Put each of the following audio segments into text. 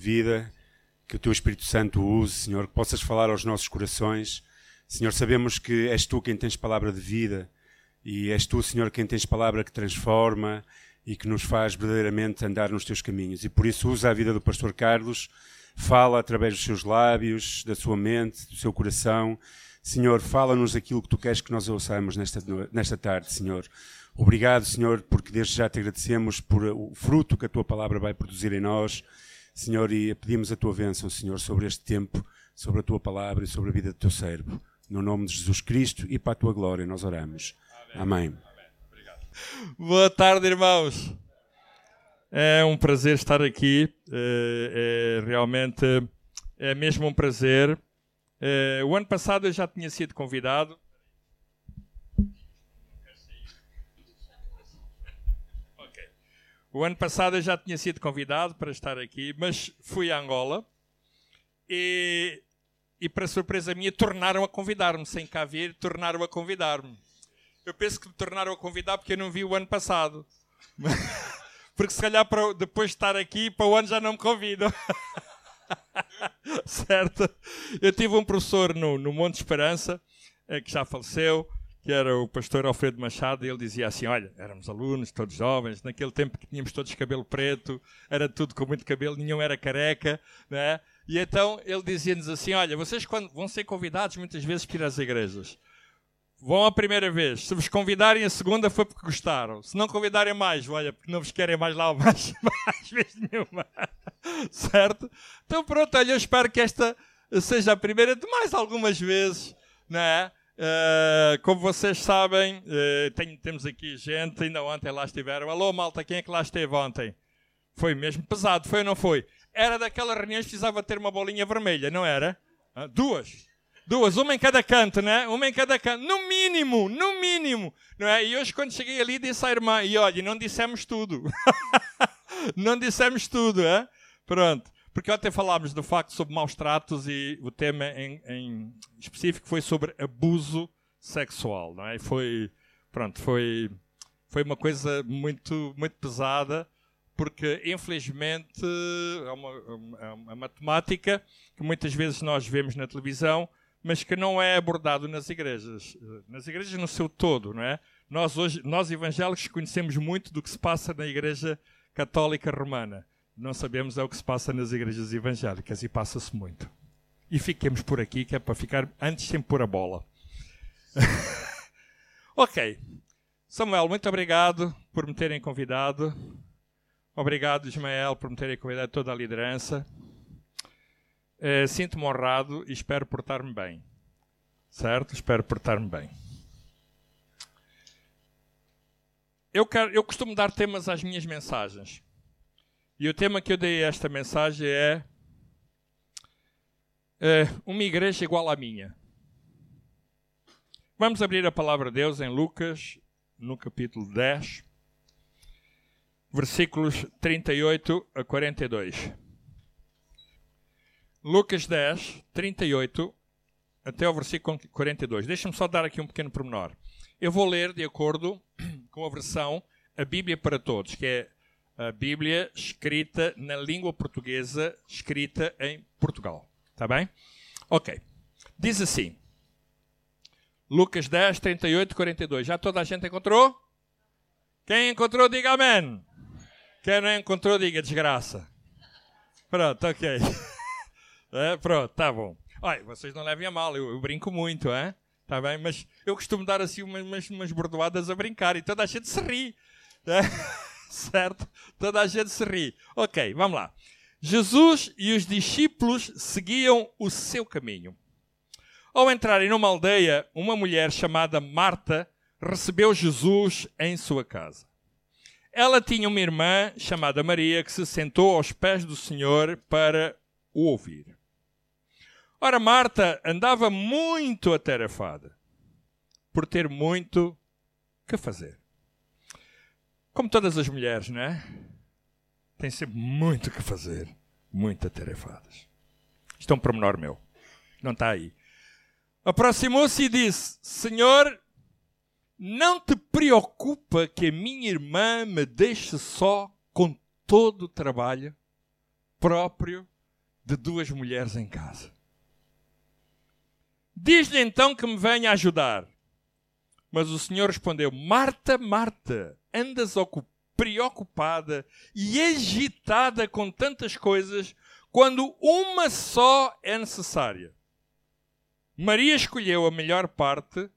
vida, que o teu Espírito Santo use, Senhor, que possas falar aos nossos corações. Senhor, sabemos que és tu quem tens palavra de vida e és tu, Senhor, quem tens palavra que transforma e que nos faz verdadeiramente andar nos teus caminhos. E por isso usa a vida do pastor Carlos, fala através dos seus lábios, da sua mente, do seu coração. Senhor, fala-nos aquilo que tu queres que nós ouçamos nesta, nesta tarde, Senhor. Obrigado, Senhor, porque desde já te agradecemos por o fruto que a tua palavra vai produzir em nós. Senhor, e pedimos a tua bênção, Senhor, sobre este tempo, sobre a tua palavra e sobre a vida do teu servo. No nome de Jesus Cristo e para a tua glória nós oramos. Amém. Amém. Boa tarde, irmãos. É um prazer estar aqui. É, é realmente é mesmo um prazer. É, o ano passado eu já tinha sido convidado. O ano passado eu já tinha sido convidado para estar aqui, mas fui a Angola e, e para surpresa minha, tornaram a convidar-me. Sem cá vir, tornaram a convidar-me. Eu penso que me tornaram a convidar porque eu não vi o ano passado. porque se calhar para, depois de estar aqui, para o ano já não me convidam. certo? Eu tive um professor no, no Monte Esperança, é, que já faleceu, que era o pastor Alfredo Machado, e ele dizia assim: Olha, éramos alunos, todos jovens, naquele tempo que tínhamos todos cabelo preto, era tudo com muito cabelo, nenhum era careca, né? E então ele dizia-nos assim: Olha, vocês quando vão ser convidados muitas vezes para ir às igrejas. Vão a primeira vez. Se vos convidarem a segunda foi porque gostaram. Se não convidarem mais, olha, porque não vos querem mais lá mais, mais vezes nenhuma. certo? Então pronto, olha, eu espero que esta seja a primeira de mais algumas vezes, não é? Uh, como vocês sabem, uh, tem, temos aqui gente, ainda ontem lá estiveram. Alô, malta, quem é que lá esteve ontem? Foi mesmo pesado, foi ou não foi? Era daquelas reuniões que precisava ter uma bolinha vermelha, não era? Uh, duas. Duas, uma em cada canto, né? Uma em cada canto. No mínimo, no mínimo. Não é? E hoje, quando cheguei ali, disse à irmã: e olha, não dissemos tudo. não dissemos tudo, é? Pronto. Porque ontem falámos do facto sobre maus tratos e o tema em, em específico foi sobre abuso sexual, não é? Foi, pronto, foi, foi uma coisa muito, muito pesada, porque infelizmente é uma, é uma matemática que muitas vezes nós vemos na televisão, mas que não é abordado nas igrejas, nas igrejas no seu todo, não é? Nós hoje, nós evangélicos conhecemos muito do que se passa na igreja católica romana não sabemos é o que se passa nas igrejas evangélicas e passa-se muito. E fiquemos por aqui, que é para ficar antes sem pôr a bola. ok. Samuel, muito obrigado por me terem convidado. Obrigado, Ismael, por me terem convidado toda a liderança. Uh, Sinto-me honrado e espero portar-me bem. Certo? Espero portar-me bem. Eu, quero, eu costumo dar temas às minhas mensagens. E o tema que eu dei a esta mensagem é, é uma igreja igual à minha. Vamos abrir a palavra de Deus em Lucas, no capítulo 10, versículos 38 a 42. Lucas 10, 38 até o versículo 42. Deixa-me só dar aqui um pequeno pormenor. Eu vou ler de acordo com a versão A Bíblia para Todos, que é a Bíblia escrita na língua portuguesa, escrita em Portugal. Está bem? Ok. Diz assim. Lucas 10, 38 e 42. Já toda a gente encontrou? Quem encontrou, diga amém. Quem não encontrou, diga desgraça. Pronto, ok. é, pronto, tá bom. Olha, vocês não levem a mal, eu, eu brinco muito, é? Tá bem? Mas eu costumo dar assim umas, umas, bordoadas a brincar e toda a gente se ri. É? certo? Toda a gente se ri. Ok, vamos lá. Jesus e os discípulos seguiam o seu caminho. Ao entrarem numa aldeia, uma mulher chamada Marta recebeu Jesus em sua casa. Ela tinha uma irmã chamada Maria que se sentou aos pés do Senhor para o ouvir. Ora, Marta andava muito atarefada por ter muito que fazer. Como todas as mulheres, não é? Tem sempre muito o que fazer, muito atarefadas. Isto é um pormenor meu. Não está aí. Aproximou-se e disse: Senhor, não te preocupa que a minha irmã me deixe só com todo o trabalho? próprio de duas mulheres em casa. Diz-lhe então que me venha ajudar. Mas o Senhor respondeu: Marta, Marta, andas preocupada e agitada com tantas coisas, quando uma só é necessária. Maria escolheu a melhor parte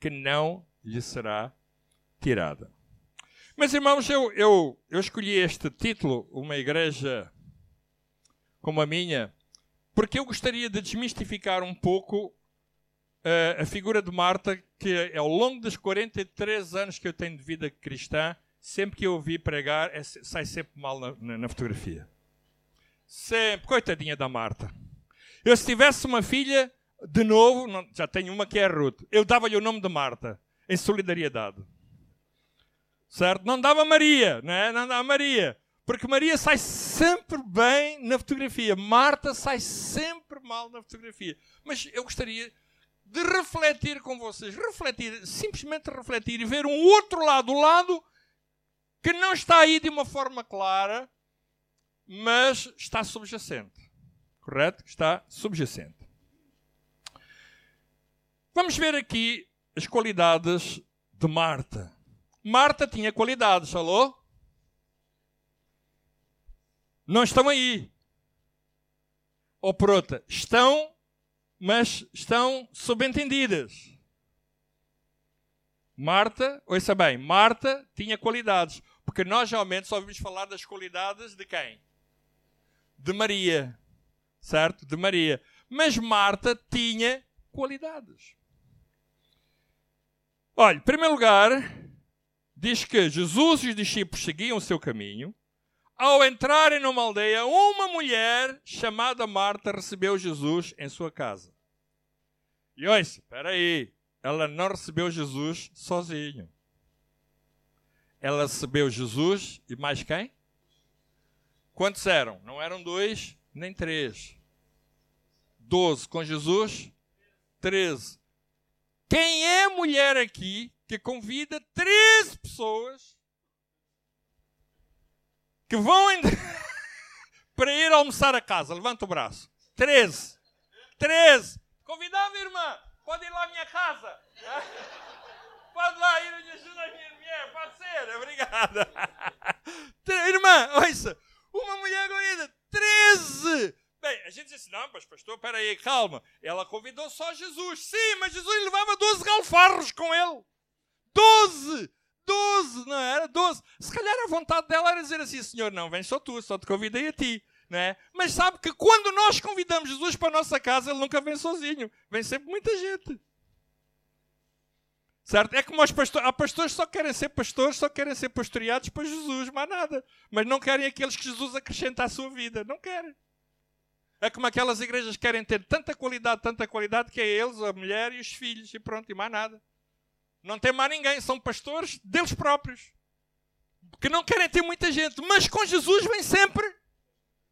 que não lhe será tirada. Mas, irmãos, eu, eu, eu escolhi este título, Uma Igreja como a minha, porque eu gostaria de desmistificar um pouco a figura de Marta, que ao longo dos 43 anos que eu tenho de vida cristã, sempre que eu ouvi pregar, é, sai sempre mal na, na, na fotografia. Sempre. Coitadinha da Marta. Eu, se tivesse uma filha, de novo, não, já tenho uma que é Ruth, eu dava-lhe o nome de Marta, em solidariedade. Certo? Não dava Maria, não é? Não dava Maria. Porque Maria sai sempre bem na fotografia. Marta sai sempre mal na fotografia. Mas eu gostaria de refletir com vocês. Refletir, simplesmente refletir e ver um outro lado. O lado que não está aí de uma forma clara, mas está subjacente. Correto? Está subjacente. Vamos ver aqui as qualidades de Marta. Marta tinha qualidades, alô? Não estão aí. Ou por outra, estão, mas estão subentendidas. Marta, ouça bem, Marta tinha qualidades. Porque nós realmente só ouvimos falar das qualidades de quem? De Maria. Certo? De Maria. Mas Marta tinha qualidades. Olha, em primeiro lugar, diz que Jesus e os discípulos seguiam o seu caminho. Ao entrarem numa aldeia, uma mulher chamada Marta recebeu Jesus em sua casa. E olha, espera aí, ela não recebeu Jesus sozinho. Ela recebeu Jesus e mais quem? Quantos eram? Não eram dois, nem três. Doze. Com Jesus, treze. Quem é mulher aqui que convida 13 pessoas que vão para ir almoçar a casa? Levanta o braço. 13. 13. Convidava, irmã. Pode ir lá à minha casa. Pode lá ir e ajudar a minha mulher. Pode ser. Obrigada. Irmã, ouça. Uma mulher convida 13 Bem, a gente disse, não, mas pastor, peraí, calma. Ela convidou só Jesus. Sim, mas Jesus levava 12 galfarros com ele. 12! 12, não era? 12. Se calhar a vontade dela era dizer assim, Senhor, não, vem só tu, só te convidei a ti. Não é? Mas sabe que quando nós convidamos Jesus para a nossa casa, ele nunca vem sozinho. Vem sempre muita gente. Certo? É como os pastores. Há pastores que só querem ser pastores, só querem ser pastoreados para Jesus, mais nada. Mas não querem aqueles que Jesus acrescenta à sua vida. Não querem. É como aquelas igrejas que querem ter tanta qualidade, tanta qualidade, que é eles, a mulher e os filhos, e pronto, e mais nada. Não tem mais ninguém, são pastores deles próprios. Que não querem ter muita gente, mas com Jesus vem sempre.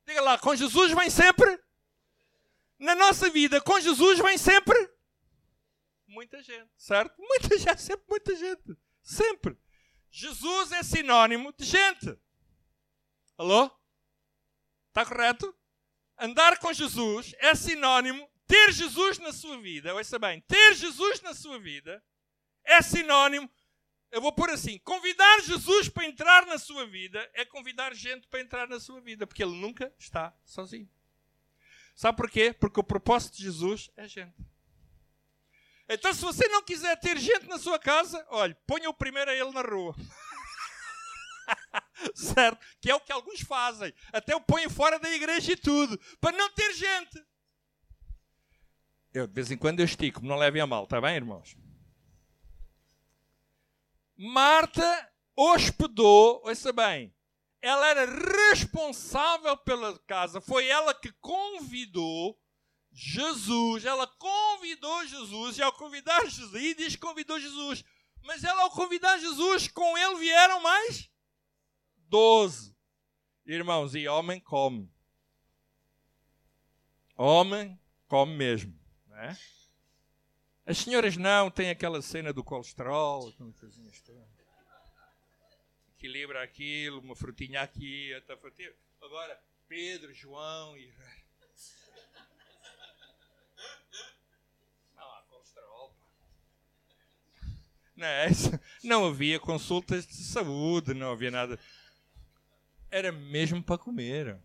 Diga lá, com Jesus vem sempre. Na nossa vida, com Jesus vem sempre. Muita gente, certo? Muita gente, sempre muita gente. Sempre. Jesus é sinônimo de gente. Alô? Está correto? andar com Jesus é sinónimo, ter Jesus na sua vida, ouça bem, ter Jesus na sua vida é sinónimo, eu vou pôr assim, convidar Jesus para entrar na sua vida é convidar gente para entrar na sua vida, porque ele nunca está sozinho. Sabe porquê? Porque o propósito de Jesus é gente. Então, se você não quiser ter gente na sua casa, olhe, ponha o primeiro a ele na rua. certo? Que é o que alguns fazem. Até o põem fora da igreja e tudo, para não ter gente. Eu, de vez em quando, eu estico, não levem a mal, está bem, irmãos? Marta hospedou, ouça bem, ela era responsável pela casa, foi ela que convidou Jesus, ela convidou Jesus, e ao convidar Jesus, e diz convidou Jesus, mas ela ao convidar Jesus, com ele vieram mais 12. Irmãos, e homem come. Homem come mesmo. Né? As senhoras não têm aquela cena do colesterol, equilibra aquilo, uma frutinha aqui, outra frutinha. Agora, Pedro, João e. Não há colesterol. Não, é não havia consultas de saúde, não havia nada. Era mesmo para comer.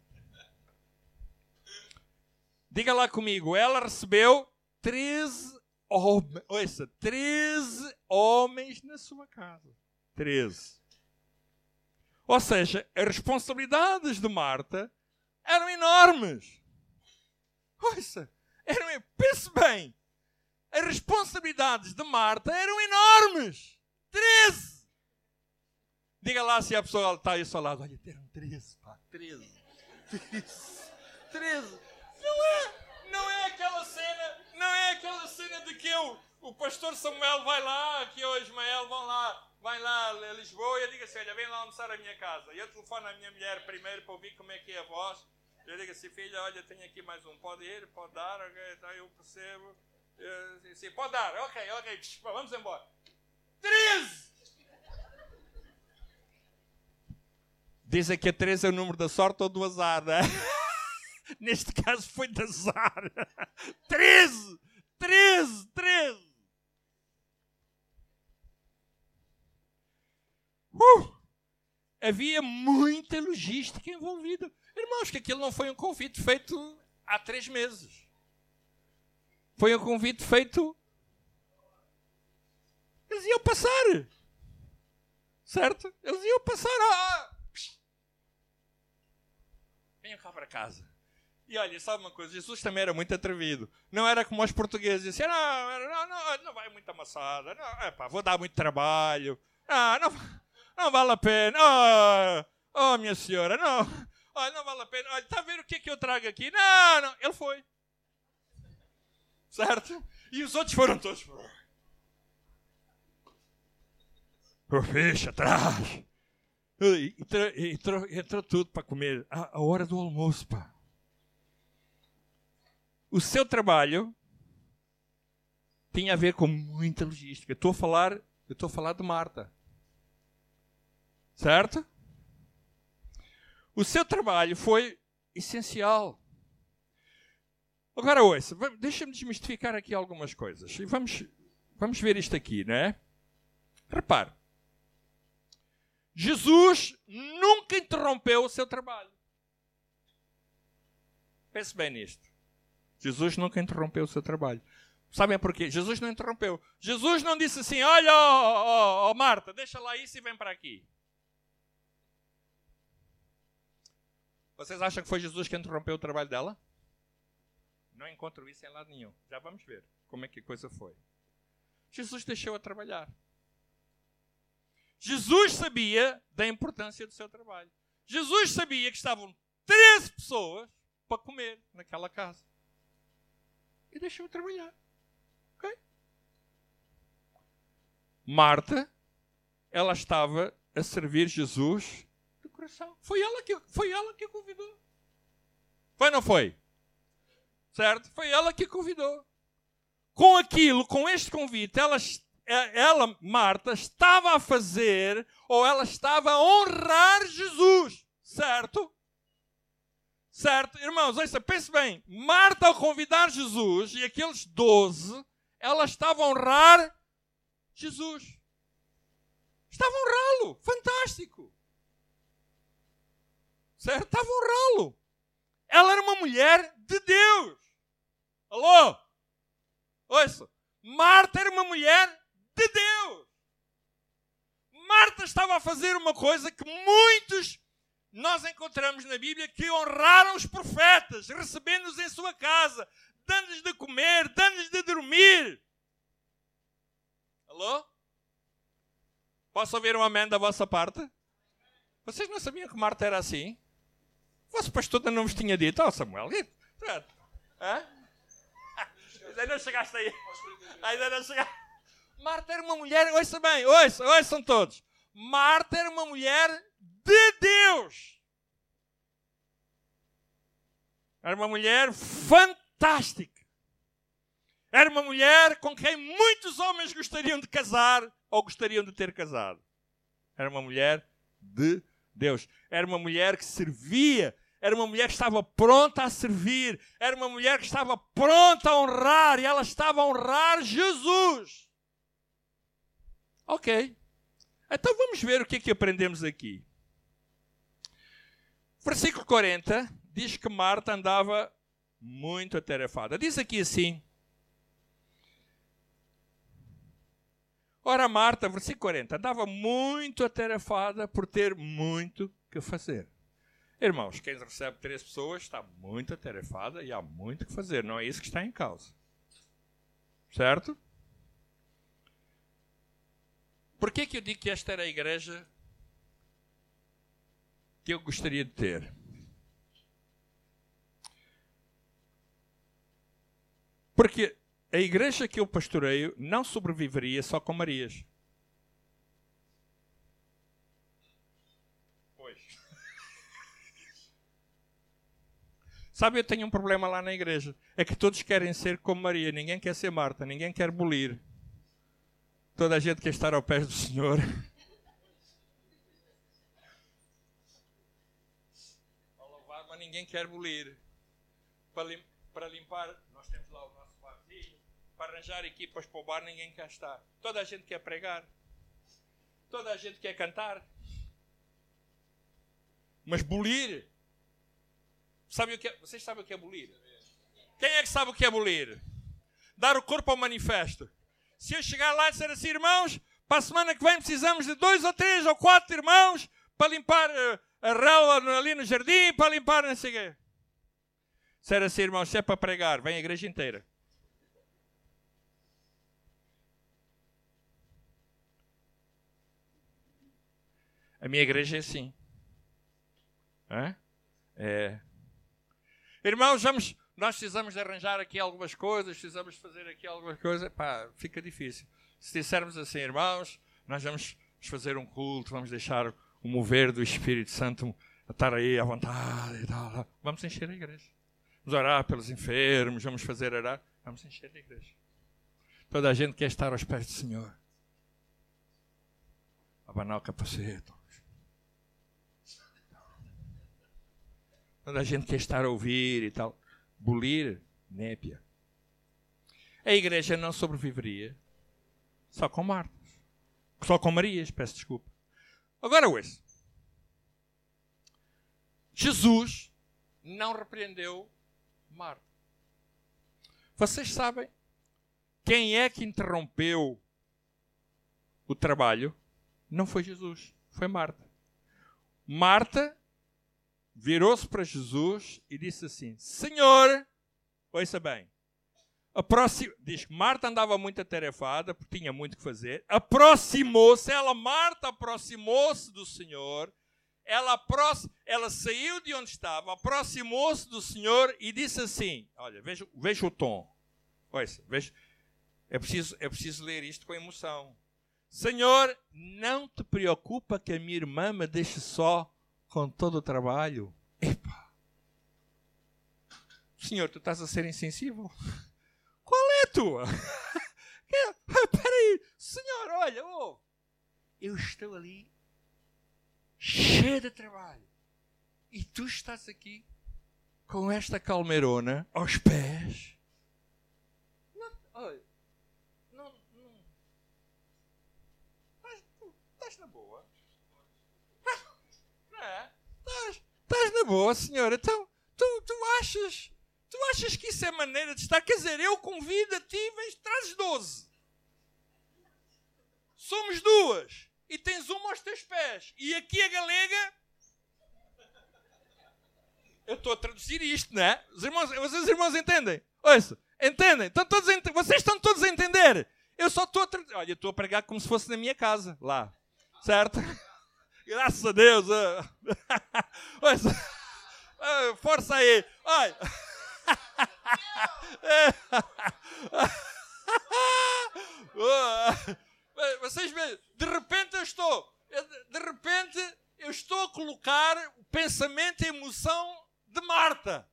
Diga lá comigo, ela recebeu 13 homens, ouça, 13 homens na sua casa. 13. Ou seja, as responsabilidades de Marta eram enormes. Ouça, eram, pense bem, as responsabilidades de Marta eram enormes. 13. Diga lá se a pessoa está aí ao seu lado. Olha, eram 13, pá, 13. 13. 13. Não é, não é aquela cena, não é aquela cena de que eu, o pastor Samuel vai lá, que eu Ismael vão lá, vai lá a Lisboa e eu digo assim, olha, vem lá almoçar a minha casa. E eu telefono à minha mulher primeiro para ouvir como é que é a voz. Eu digo assim, filha, olha, tenho aqui mais um, pode ir, pode dar, ok, então eu percebo. Eu, assim, pode dar, ok, ok, vamos embora. 13! Dizem que a 13 é o número da sorte ou do azar, né? Neste caso foi de azar. 13! 13! 13! Uh! Havia muita logística envolvida. Irmãos, que aquilo não foi um convite feito há três meses. Foi um convite feito. Eles iam passar. Certo? Eles iam passar. Ah, Venham cá para casa. E olha, sabe uma coisa? Jesus também era muito atrevido. Não era como os portugueses. Diziam, não, não, não, não vai muito amassada. Não, epá, vou dar muito trabalho. Ah, não, não vale a pena. Oh, oh, minha senhora, não. Olha, não vale a pena. Olha, está a ver o que é que eu trago aqui? Não, não. Ele foi. Certo? E os outros foram todos. O ficha, atrás. Entrou, tudo para comer. A, a hora do almoço, pá o seu trabalho tinha a ver com muita logística. Estou a falar, eu estou a falar de Marta. Certo? O seu trabalho foi essencial. Agora ouça, deixa-me desmistificar aqui algumas coisas. E vamos, vamos ver isto aqui, não é? Repare. Jesus nunca interrompeu o seu trabalho. Pense bem nisto. Jesus nunca interrompeu o seu trabalho. Sabem porquê? Jesus não interrompeu. Jesus não disse assim: Olha, oh, oh, oh, Marta, deixa lá isso e vem para aqui. Vocês acham que foi Jesus que interrompeu o trabalho dela? Não encontro isso em lado nenhum. Já vamos ver como é que a coisa foi. Jesus deixou-a trabalhar. Jesus sabia da importância do seu trabalho. Jesus sabia que estavam 13 pessoas para comer naquela casa e deixou trabalhar. Ok? Marta, ela estava a servir Jesus Foi ela que, foi ela que convidou. Foi ou não foi? Certo? Foi ela que convidou. Com aquilo, com este convite, ela, ela, Marta, estava a fazer, ou ela estava a honrar Jesus. Certo? Certo? Irmãos, ouça, pense bem. Marta, ao convidar Jesus e aqueles doze, ela estava a honrar Jesus. Estava a honrá-lo. Fantástico. Certo? Estava a honrá-lo. Ela era uma mulher de Deus. Alô? Ouça. Marta era uma mulher de Deus. Marta estava a fazer uma coisa que muitos nós encontramos na Bíblia que honraram os profetas, recebendo-os em sua casa, dando-lhes de comer, dando-lhes de dormir. Alô? Posso ouvir um amém da vossa parte? Vocês não sabiam que Marta era assim? Vosso pastor não vos tinha dito, oh Samuel, pronto. Hã? Ainda não chegaste aí. Ainda não chegaste. Marta era uma mulher, ouça bem, ouça, ouçam todos. Marta era uma mulher de Deus. Era uma mulher fantástica. Era uma mulher com quem muitos homens gostariam de casar ou gostariam de ter casado. Era uma mulher de Deus. Era uma mulher que servia era uma mulher que estava pronta a servir, era uma mulher que estava pronta a honrar, e ela estava a honrar Jesus. Ok. Então vamos ver o que é que aprendemos aqui. Versículo 40 diz que Marta andava muito atarefada. Diz aqui assim: Ora, Marta, versículo 40, andava muito atarefada por ter muito que fazer. Irmãos, quem recebe três pessoas está muito atarefada e há muito que fazer. Não é isso que está em causa. Certo? Por que, que eu digo que esta era a igreja que eu gostaria de ter? Porque a igreja que eu pastoreio não sobreviveria só com Marias. Pois. Sabe, eu tenho um problema lá na igreja. É que todos querem ser como Maria. Ninguém quer ser Marta. Ninguém quer bolir. Toda a gente quer estar ao pé do Senhor. Para louvar, mas ninguém quer bolir. Para, limpar, nós temos lá o nosso para arranjar equipas para o bar, ninguém quer estar. Toda a gente quer pregar. Toda a gente quer cantar. Mas bolir. Sabe o que é? Vocês sabem o que é bolir? Quem é que sabe o que é bolir? Dar o corpo ao manifesto. Se eu chegar lá e disser assim, irmãos, para a semana que vem precisamos de dois ou três ou quatro irmãos para limpar eh, a relva ali no jardim, para limpar não sei o quê. Se era assim, irmãos, se é para pregar, vem a igreja inteira. A minha igreja é assim. É? é. Irmãos, vamos, nós precisamos de arranjar aqui algumas coisas, precisamos fazer aqui algumas coisas. Pá, fica difícil. Se dissermos assim, irmãos, nós vamos fazer um culto, vamos deixar o mover do Espírito Santo estar aí à vontade e tal. Vamos encher a igreja. Vamos orar pelos enfermos, vamos fazer orar. Vamos encher a igreja. Toda a gente quer estar aos pés do Senhor. Abanar o capacete. Quando a gente quer estar a ouvir e tal. Bolir, népia. A igreja não sobreviveria só com Martas. Só com Marias, peço desculpa. Agora ouça. Jesus não repreendeu Marta. Vocês sabem quem é que interrompeu o trabalho? Não foi Jesus, foi Marta. Marta virou-se para Jesus e disse assim: Senhor, ouça bem, aproxim... diz que Marta andava muito atarefada, porque tinha muito que fazer, aproximou-se, ela, Marta, aproximou-se do Senhor, ela, aprox... ela saiu de onde estava, aproximou-se do Senhor e disse assim: Olha, veja, veja o tom, ouça, veja, é preciso, é preciso ler isto com emoção. Senhor, não te preocupa que a minha irmã me deixe só com todo o trabalho. Epa! Senhor, tu estás a ser insensível? Qual é a tua? Espera aí, Senhor, olha, oh, eu estou ali cheio de trabalho e tu estás aqui com esta calmeirona aos pés. Não, olha, não, não. Estás, estás na boa. É. Estás na boa, senhora. Então, tu, tu achas. Tu achas que isso é maneira de estar? Quer dizer, eu convido a ti vens, trazes 12. Somos duas. E tens uma aos teus pés. E aqui a galega. Eu estou a traduzir isto, não é? Os irmãos, vocês irmãos entendem? Ouça, entendem? Estão todos Vocês estão todos a entender? Eu só estou a traduzir. Olha, estou a pregar como se fosse na minha casa, lá. Certo? Graças a Deus. Força aí. Ai. Vocês veem, de repente eu estou, de repente eu estou a colocar o pensamento e a emoção de Marta.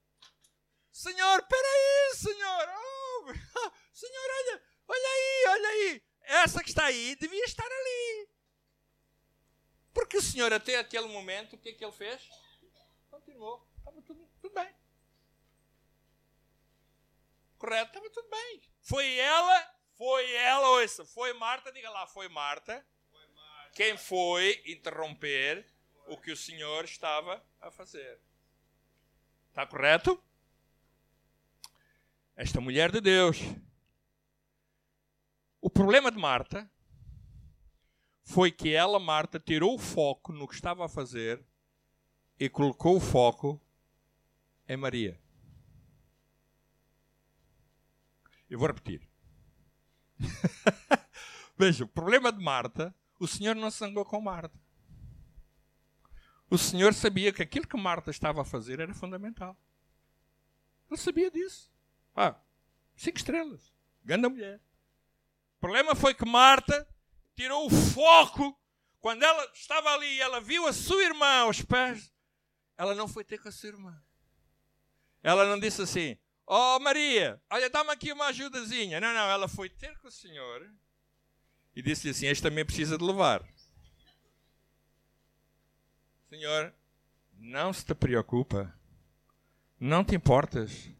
Senhor, peraí, Senhor. Oh, senhor, olha, olha aí, olha aí. Essa que está aí devia estar ali. Porque o Senhor, até aquele momento, o que é que ele fez? Continuou. estava tudo, tudo bem. Correto, estava tudo bem. Foi ela, foi ela, ouça, foi Marta, diga lá, foi Marta, foi Marta. quem foi interromper o que o Senhor estava a fazer. Está correto? Esta mulher de Deus. O problema de Marta foi que ela, Marta, tirou o foco no que estava a fazer e colocou o foco em Maria. Eu vou repetir. Veja, o problema de Marta, o Senhor não sangou com Marta. O Senhor sabia que aquilo que Marta estava a fazer era fundamental. Ele sabia disso. Ah, cinco estrelas. Ganda mulher. O problema foi que Marta tirou o foco. Quando ela estava ali e ela viu a sua irmã aos pés, ela não foi ter com a sua irmã. Ela não disse assim: Oh Maria, olha, dá-me aqui uma ajudazinha. Não, não, ela foi ter com o Senhor e disse-lhe assim: Este também precisa de levar. Senhor, não se te preocupa, não te importas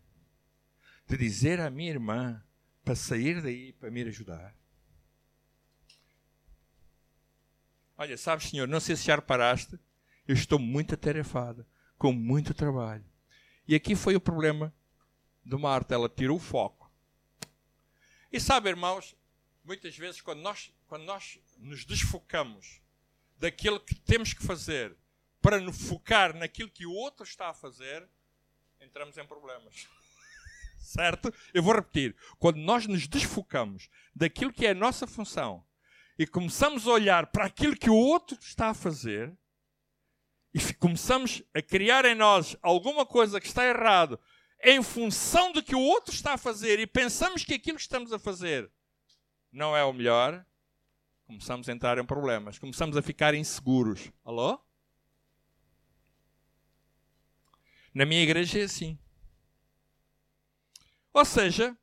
de dizer à minha irmã para sair daí para me ajudar. Olha, sabes, Senhor, não sei se já reparaste, eu estou muito atarefada, com muito trabalho. E aqui foi o problema de Marta, ela tirou o foco. E sabe, irmãos, muitas vezes quando nós, quando nós nos desfocamos daquilo que temos que fazer para nos focar naquilo que o outro está a fazer, entramos em problemas. certo? Eu vou repetir. Quando nós nos desfocamos daquilo que é a nossa função e começamos a olhar para aquilo que o outro está a fazer e começamos a criar em nós alguma coisa que está errado em função do que o outro está a fazer e pensamos que aquilo que estamos a fazer não é o melhor, começamos a entrar em problemas, começamos a ficar inseguros. Alô? Na minha igreja é assim. Ou seja,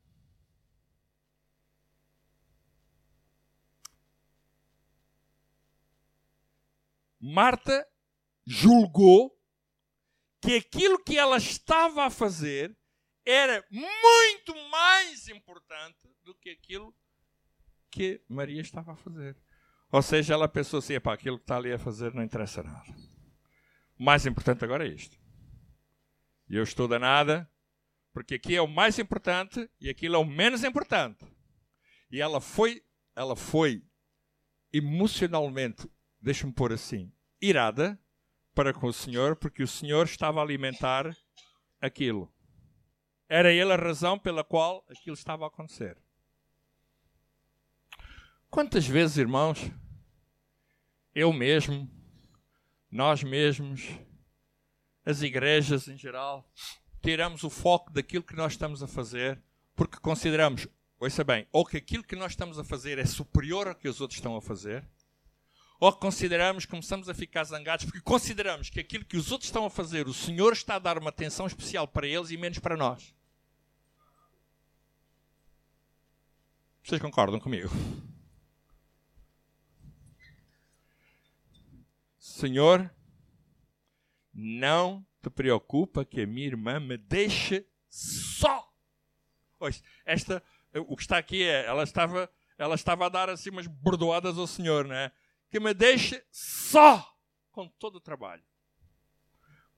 Marta julgou que aquilo que ela estava a fazer era muito mais importante do que aquilo que Maria estava a fazer. Ou seja, ela pensou assim: aquilo que está ali a fazer não interessa nada. O mais importante agora é isto. E eu estou danada, porque aqui é o mais importante e aquilo é o menos importante. E ela foi, ela foi emocionalmente, deixa-me pôr assim, irada para com o Senhor, porque o Senhor estava a alimentar aquilo. Era ele a razão pela qual aquilo estava a acontecer. Quantas vezes, irmãos, eu mesmo, nós mesmos, as igrejas em geral, tiramos o foco daquilo que nós estamos a fazer porque consideramos, ouça bem, ou que aquilo que nós estamos a fazer é superior ao que os outros estão a fazer, ou consideramos, começamos a ficar zangados porque consideramos que aquilo que os outros estão a fazer, o Senhor está a dar uma atenção especial para eles e menos para nós. Vocês concordam comigo? Senhor, não te preocupa que a minha irmã me deixe só. Pois, esta, o que está aqui é, ela estava, ela estava a dar assim umas bordoadas ao Senhor, né? Que me deixe só com todo o trabalho.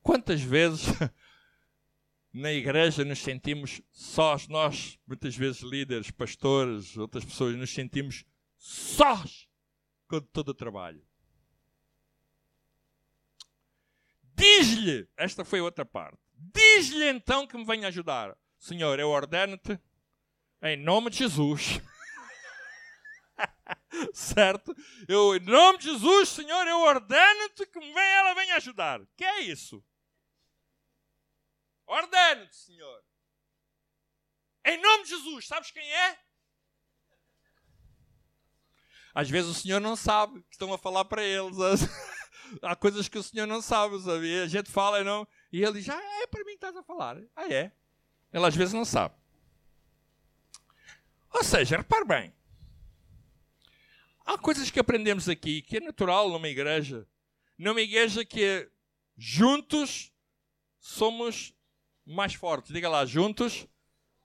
Quantas vezes na igreja nos sentimos sós, nós, muitas vezes líderes, pastores, outras pessoas, nos sentimos sós com todo o trabalho. Diz-lhe, esta foi outra parte, diz-lhe então que me venha ajudar. Senhor, eu ordeno-te, em nome de Jesus. certo? Eu, em nome de Jesus, Senhor, eu ordeno-te que venha, ela venha ajudar. Que é isso? Ordeno-te, Senhor. Em nome de Jesus, sabes quem é? Às vezes o Senhor não sabe que estão a falar para eles. há coisas que o senhor não sabe, sabe? a gente fala e não. E ele diz: Ah, é para mim que estás a falar. Ah, é? Ele às vezes não sabe. Ou seja, repare bem. Há coisas que aprendemos aqui que é natural numa igreja. Numa igreja que juntos somos mais fortes. Diga lá, juntos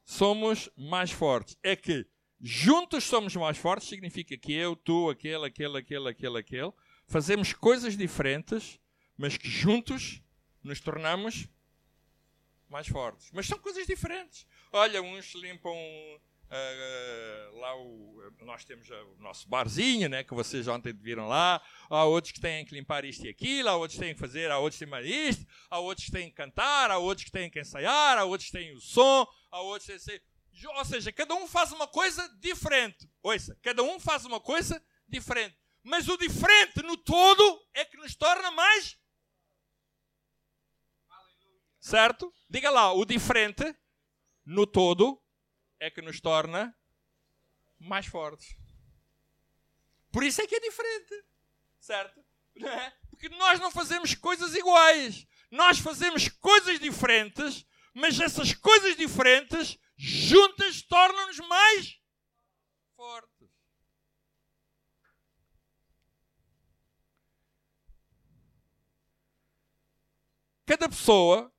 somos mais fortes. É que juntos somos mais fortes significa que eu, tu, aquele, aquele, aquele, aquele, aquele, fazemos coisas diferentes, mas que juntos nos tornamos mais fortes. Mas são coisas diferentes. Olha, uns limpam Uh, lá o, nós temos o nosso barzinho, né, que vocês ontem viram lá. Há outros que têm que limpar isto e aquilo, há outros que têm que fazer, há outros que têm isto, há outros que têm que cantar, há outros que têm que ensaiar, há outros que têm o som, há outros que têm Ou seja, cada um faz uma coisa diferente. Ouça, cada um faz uma coisa diferente. Mas o diferente no todo é que nos torna mais. Certo? Diga lá, o diferente no todo é que nos torna mais fortes. Por isso é que é diferente. Certo? É? Porque nós não fazemos coisas iguais. Nós fazemos coisas diferentes, mas essas coisas diferentes juntas tornam-nos mais fortes. Cada pessoa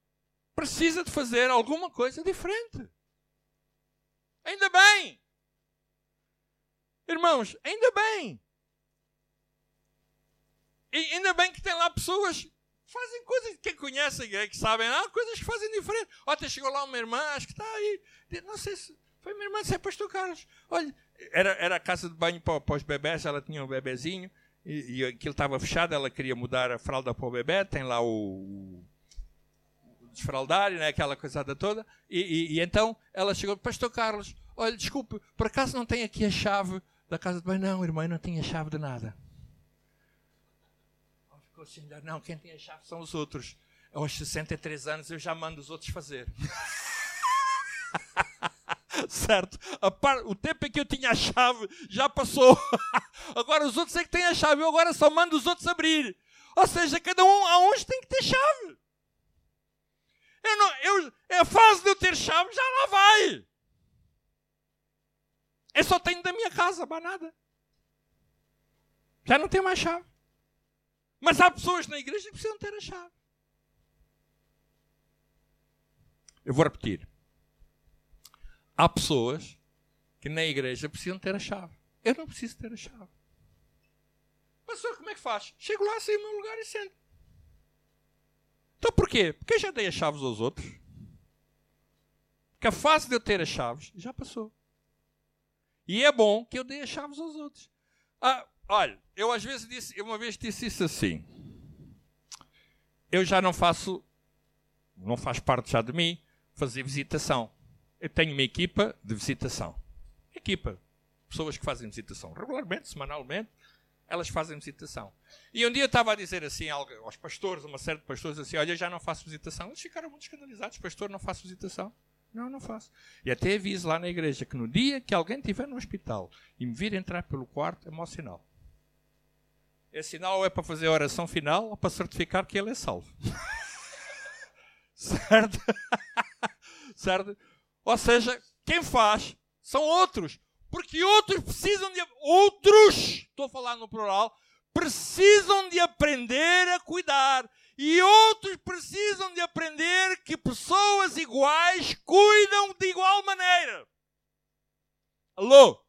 precisa de fazer alguma coisa diferente. Ainda bem. Irmãos, ainda bem. E ainda bem que tem lá pessoas que fazem coisas, quem conhece, que sabem, há coisas que fazem diferente. Ontem chegou lá uma irmã, acho que está aí, não sei se foi minha irmã, se é pastor Carlos. Olha, era, era a casa de banho para, para os bebés, ela tinha um bebezinho e, e aquilo estava fechado, ela queria mudar a fralda para o bebê, tem lá o, desfraldário, né, aquela coisada toda. E, e, e, então ela chegou, Pastor Carlos, olha, desculpe, por acaso não tem aqui a chave da casa de banho? Não, irmã, não tinha chave de nada. Ficou assim, não, quem tem a chave são os outros. Aos 63 anos eu já mando os outros fazer. certo? Par... O tempo em que eu tinha a chave já passou. agora os outros é que têm a chave. Eu agora só mando os outros abrir. Ou seja, cada um, há uns tem que ter chave. Eu não, eu, é a fase de eu ter chave, já lá vai. Eu só tenho da minha casa, mais nada. Já não tenho mais chave. Mas há pessoas na igreja que precisam ter a chave. Eu vou repetir. Há pessoas que na igreja precisam ter a chave. Eu não preciso ter a chave. Pastor, como é que faz? Chego lá, saio do meu lugar e sento. Então porquê? Porque eu já dei as chaves aos outros. Porque a fase de eu ter as chaves já passou. E é bom que eu dei as chaves aos outros. Ah, olha, eu às vezes disse, eu uma vez disse isso assim. Eu já não faço, não faz parte já de mim, fazer visitação. Eu tenho uma equipa de visitação. Equipa. Pessoas que fazem visitação regularmente, semanalmente elas fazem visitação. E um dia eu estava a dizer assim aos pastores, uma série de pastores, assim: Olha, já não faço visitação. Eles ficaram muito escandalizados: Pastor, não faço visitação. Não, não faço. E até aviso lá na igreja que no dia que alguém estiver no hospital e me vir entrar pelo quarto, é mau sinal. É sinal é para fazer a oração final ou para certificar que ele é salvo. certo? certo? Ou seja, quem faz são outros. Porque outros precisam de. Outros, estou a falar no plural, precisam de aprender a cuidar. E outros precisam de aprender que pessoas iguais cuidam de igual maneira. Alô?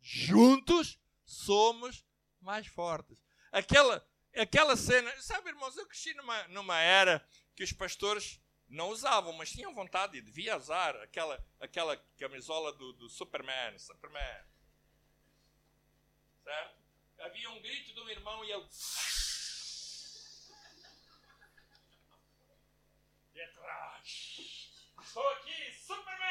Juntos somos mais fortes. Aquela, aquela cena. Sabe, irmãos, eu cresci numa, numa era que os pastores não usavam, mas tinham vontade e devia usar aquela, aquela camisola do, do Superman, Superman. Certo? Havia um grito de um irmão e ele. De atrás. Estou aqui, Superman!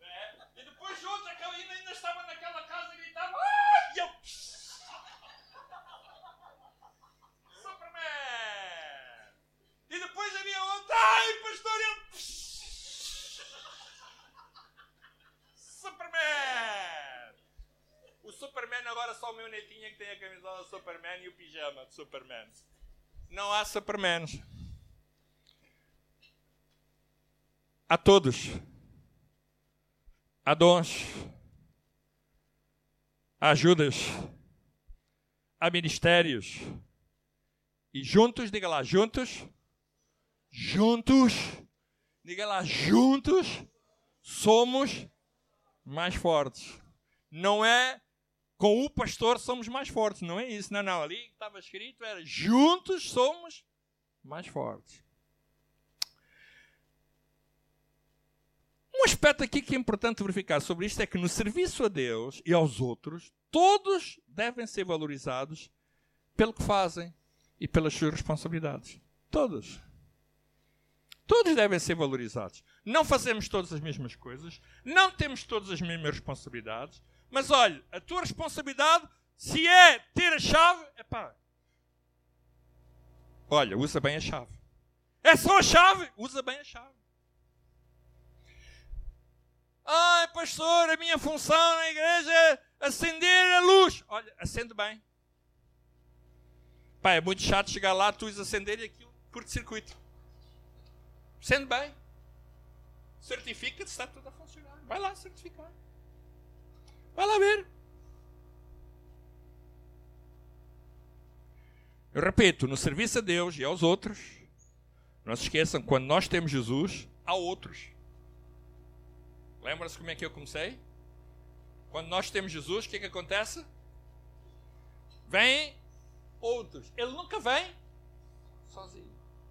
É? E depois outro, aquele ainda estava naquela casa e gritava. Ah! E depois havia outro. Ai, pastor, ele. Superman! O Superman agora só o meu netinho é que tem a camisola Superman e o pijama de Superman. Não há Supermans. Há todos. Há dons. Há ajudas. Há ministérios. E juntos, diga lá, juntos juntos, diga lá, juntos somos mais fortes. Não é com o pastor somos mais fortes, não é isso. Não, não, ali estava escrito era juntos somos mais fortes. Um aspecto aqui que é importante verificar sobre isto é que no serviço a Deus e aos outros, todos devem ser valorizados pelo que fazem e pelas suas responsabilidades. Todos. Todos devem ser valorizados. Não fazemos todas as mesmas coisas, não temos todas as mesmas responsabilidades, mas olha, a tua responsabilidade, se é ter a chave, é pá. Olha, usa bem a chave. É só a chave? Usa bem a chave. Ai, pastor, a minha função na igreja é acender a luz. Olha, acende bem. Pá, é muito chato chegar lá, tu acender e aquilo curto-circuito. Acende bem. Certifica-te se está tudo a funcionar. Vai lá certificar. Vai lá ver. Eu repito, no serviço a Deus e aos outros, não se esqueçam, quando nós temos Jesus, há outros. Lembra-se como é que eu comecei? Quando nós temos Jesus, o que é que acontece? Vem outros. Ele nunca vem sozinho.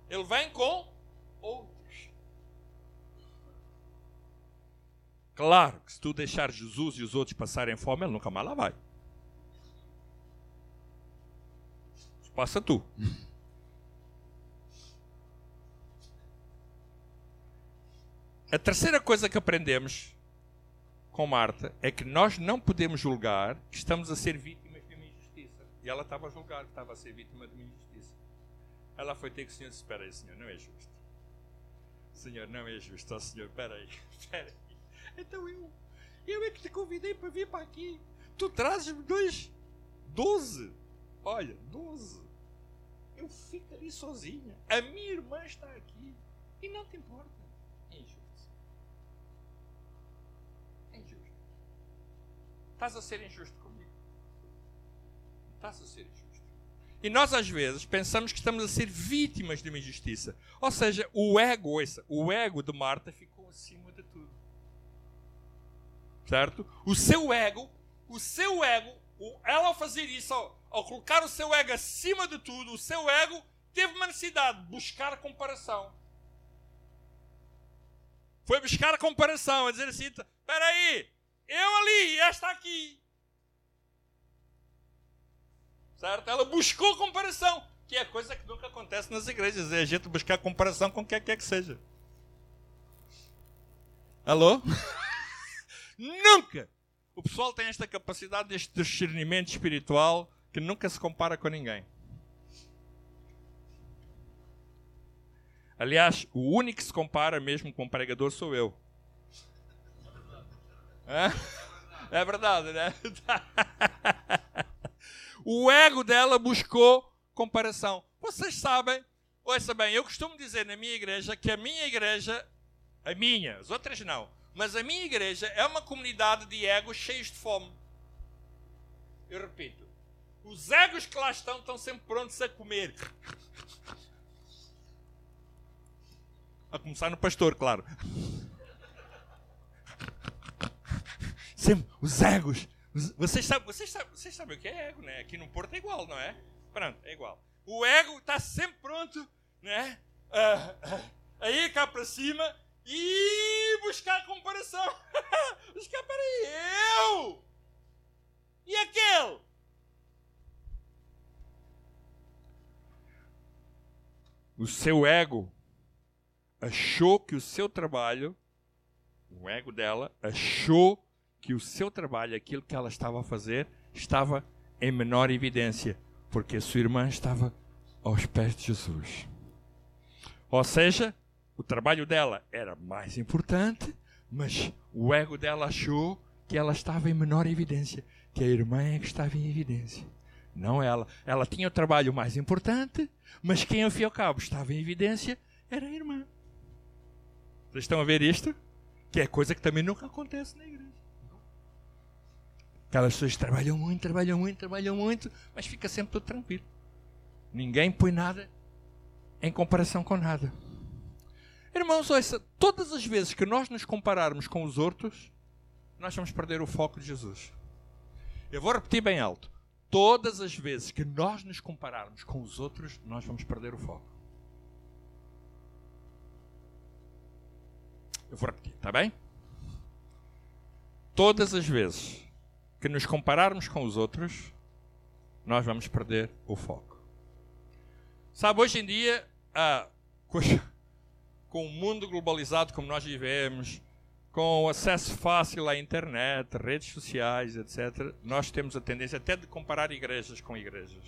Ele vem com outros. Claro que se tu deixar Jesus e os outros passarem fome, ele nunca mais lá vai. Passa tu. A terceira coisa que aprendemos com Marta é que nós não podemos julgar que estamos a ser vítimas de uma injustiça. E ela estava a julgar que estava a ser vítima de uma injustiça. Ela foi ter que o Senhor disse: Espera aí, Senhor, não é justo. Senhor, não é justo. Oh, Senhor, espera aí, espera aí. Então eu, eu é que te convidei para vir para aqui. Tu trazes-me dois, doze. Olha, doze. Eu fico ali sozinha. A minha irmã está aqui. E não te importa. Estás a ser injusto comigo. Estás a ser injusto. E nós, às vezes, pensamos que estamos a ser vítimas de uma injustiça. Ou seja, o ego, o ego de Marta ficou acima. Certo? O seu ego, o seu ego, ela ao fazer isso, ao, ao colocar o seu ego acima de tudo, o seu ego teve uma necessidade de buscar comparação. Foi buscar a comparação, a dizer assim: espera aí, eu ali esta aqui. Certo? Ela buscou comparação, que é coisa que nunca acontece nas igrejas, é a gente buscar comparação com quem quer que seja. Alô? nunca! O pessoal tem esta capacidade deste discernimento espiritual que nunca se compara com ninguém. Aliás, o único que se compara mesmo com o pregador sou eu. É, verdade, né? o ego dela buscou comparação. Vocês sabem, ouça bem, eu costumo dizer na minha igreja que a minha igreja, a minha, as outras não, mas a minha igreja é uma comunidade de egos cheios de fome. Eu repito, os egos que lá estão estão sempre prontos a comer. A começar no pastor, claro. Sempre, os egos. vocês, sabem, vocês, sabem, vocês sabem o que é ego, né? Aqui no Porto é igual, não é? Pronto, é igual. O ego está sempre pronto, né? Uh, uh, aí cá para cima e buscar comparação. buscar, peraí, eu! E aquele? O seu ego achou que o seu trabalho, o ego dela, achou que o seu trabalho, aquilo que ela estava a fazer, estava em menor evidência, porque a sua irmã estava aos pés de Jesus. Ou seja, o trabalho dela era mais importante, mas o ego dela achou que ela estava em menor evidência, que a irmã é que estava em evidência. Não ela. Ela tinha o trabalho mais importante, mas quem ao fim e ao cabo estava em evidência era a irmã. Vocês estão a ver isto? Que é coisa que também nunca acontece na igreja. Aquelas pessoas trabalham muito, trabalham muito, trabalham muito, mas fica sempre tudo tranquilo. Ninguém põe nada em comparação com nada. Irmãos, ouça, todas as vezes que nós nos compararmos com os outros, nós vamos perder o foco de Jesus. Eu vou repetir bem alto. Todas as vezes que nós nos compararmos com os outros, nós vamos perder o foco. Eu vou repetir, está bem? Todas as vezes que nos compararmos com os outros, nós vamos perder o foco. Sabe, hoje em dia, ah, com o mundo globalizado como nós vivemos, com o acesso fácil à internet, redes sociais, etc., nós temos a tendência até de comparar igrejas com igrejas.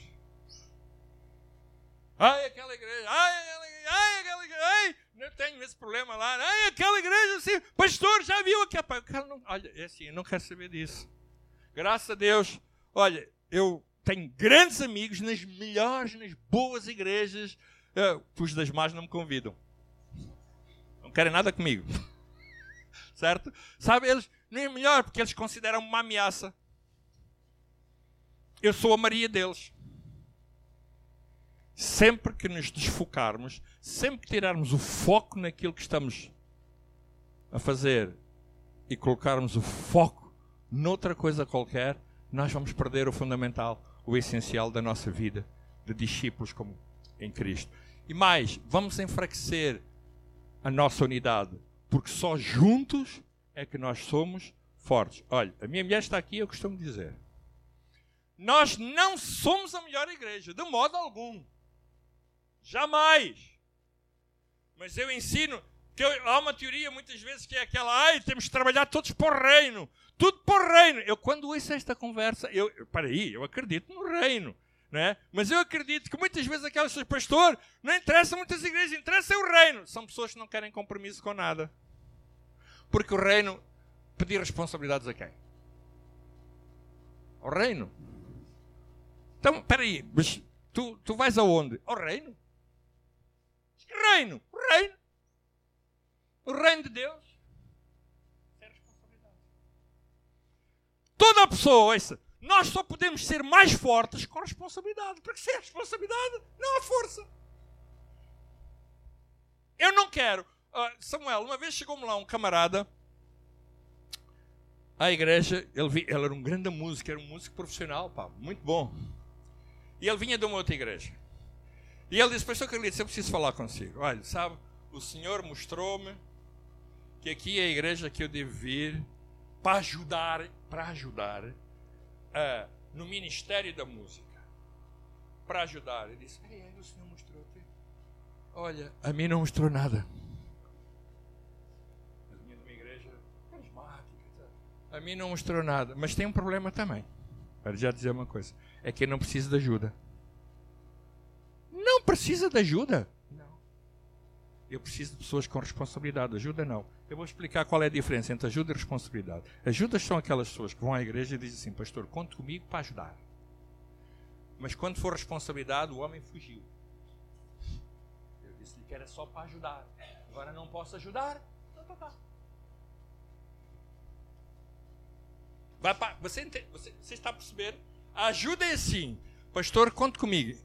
Ai, aquela igreja, ai, aquela igreja, ai, aquela igreja, ai, não tenho esse problema lá, ai, aquela igreja, assim, pastor, já viu aqui? Não, olha, é assim, eu não quero saber disso. Graças a Deus, olha, eu tenho grandes amigos nas melhores, nas boas igrejas, uh, os das más não me convidam. Não querem nada comigo certo? Sabe, eles nem melhor, porque eles consideram uma ameaça. Eu sou a Maria deles. Sempre que nos desfocarmos, sempre que tirarmos o foco naquilo que estamos a fazer e colocarmos o foco noutra coisa qualquer, nós vamos perder o fundamental, o essencial da nossa vida de discípulos como em Cristo. E mais, vamos enfraquecer a nossa unidade porque só juntos é que nós somos fortes. Olha, a minha mulher está aqui, eu costumo dizer. Nós não somos a melhor igreja, de modo algum. Jamais. Mas eu ensino que eu, há uma teoria muitas vezes que é aquela, ai, temos que trabalhar todos para o reino. Tudo para o reino. Eu, quando ouço esta conversa, eu, para aí, eu acredito no reino. Né? Mas eu acredito que muitas vezes aquelas pessoas, pastor, não interessa muitas igrejas, interessa o reino. São pessoas que não querem compromisso com nada. Porque o reino pedir responsabilidades a quem? Ao reino. Então, espera aí, mas tu, tu vais aonde? Ao reino. Que reino? O reino. O reino de Deus. É. Toda a pessoa, ouça, nós só podemos ser mais fortes com responsabilidade. Porque sem responsabilidade não há força. Eu não quero Uh, Samuel, uma vez chegou-me lá um camarada à igreja, ele, vi, ele, era um grande músico, era um músico profissional, pá, muito bom. E ele vinha de uma outra igreja. E ele disse, pastor Carlitos, eu preciso falar consigo. Olha, sabe, o Senhor mostrou-me que aqui é a igreja que eu devo vir para ajudar, para ajudar uh, no ministério da música. Para ajudar. Ele disse, ei, o Senhor mostrou-te. Olha, a mim não mostrou nada. A mim não mostrou nada. Mas tem um problema também. Para já dizer uma coisa. É que não precisa de ajuda. Não precisa de ajuda. Não. Eu preciso de pessoas com responsabilidade. Ajuda não. Eu vou explicar qual é a diferença entre ajuda e responsabilidade. Ajudas são aquelas pessoas que vão à igreja e dizem assim, pastor, conte comigo para ajudar. Mas quando for responsabilidade, o homem fugiu. Eu disse-lhe que era só para ajudar. Agora não posso ajudar. Então. Vai pra, você, você, você está a perceber? A ajuda é assim. Pastor, conte comigo.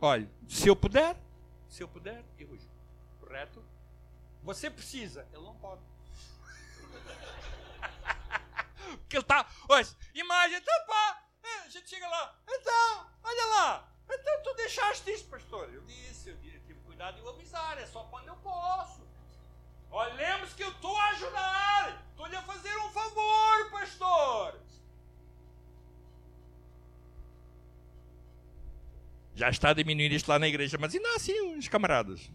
Olha, se eu puder, se eu puder, eu ajudo. Correto? Você precisa, ele não pode. Porque ele está. Olha, imagem, então pá, é, a gente chega lá. Então, olha lá. Então tu deixaste isso, pastor. Eu disse, eu tive cuidado de o avisar, é só quando eu posso. Olha, lembre-se que eu estou a ajudar. Estou-lhe a fazer um favor, pastor. Já está a diminuir isto lá na igreja, mas ainda assim, uns camaradas.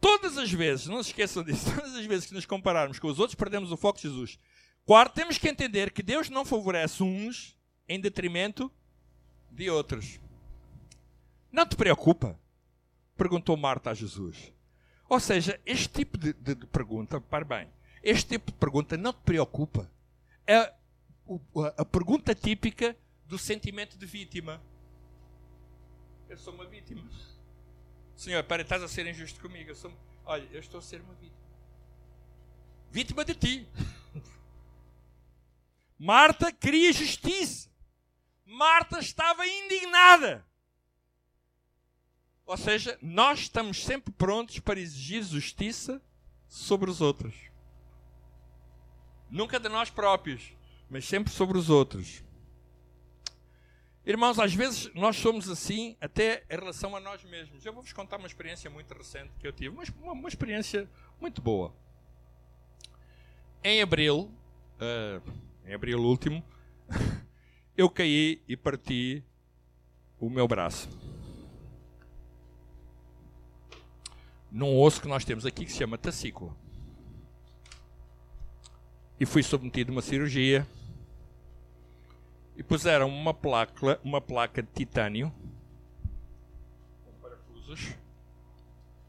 Todas as vezes, não se esqueçam disso, todas as vezes que nos compararmos com os outros, perdemos o foco de Jesus. Quarto, temos que entender que Deus não favorece uns em detrimento de outros. Não te preocupa? Perguntou Marta a Jesus. Ou seja, este tipo de, de, de pergunta, para bem, este tipo de pergunta não te preocupa. É a, a pergunta típica do sentimento de vítima. Eu sou uma vítima. Senhor, para, estás a ser injusto comigo. Eu sou, olha, eu estou a ser uma vítima. Vítima de ti. Marta queria justiça. Marta estava indignada. Ou seja, nós estamos sempre prontos para exigir justiça sobre os outros. Nunca de nós próprios, mas sempre sobre os outros. Irmãos, às vezes nós somos assim até em relação a nós mesmos. Eu vou-vos contar uma experiência muito recente que eu tive, uma, uma experiência muito boa. Em abril, uh, em abril último, eu caí e parti o meu braço. Num osso que nós temos aqui que se chama tacícula. E fui submetido a uma cirurgia. E puseram uma placa, uma placa de titânio com parafusos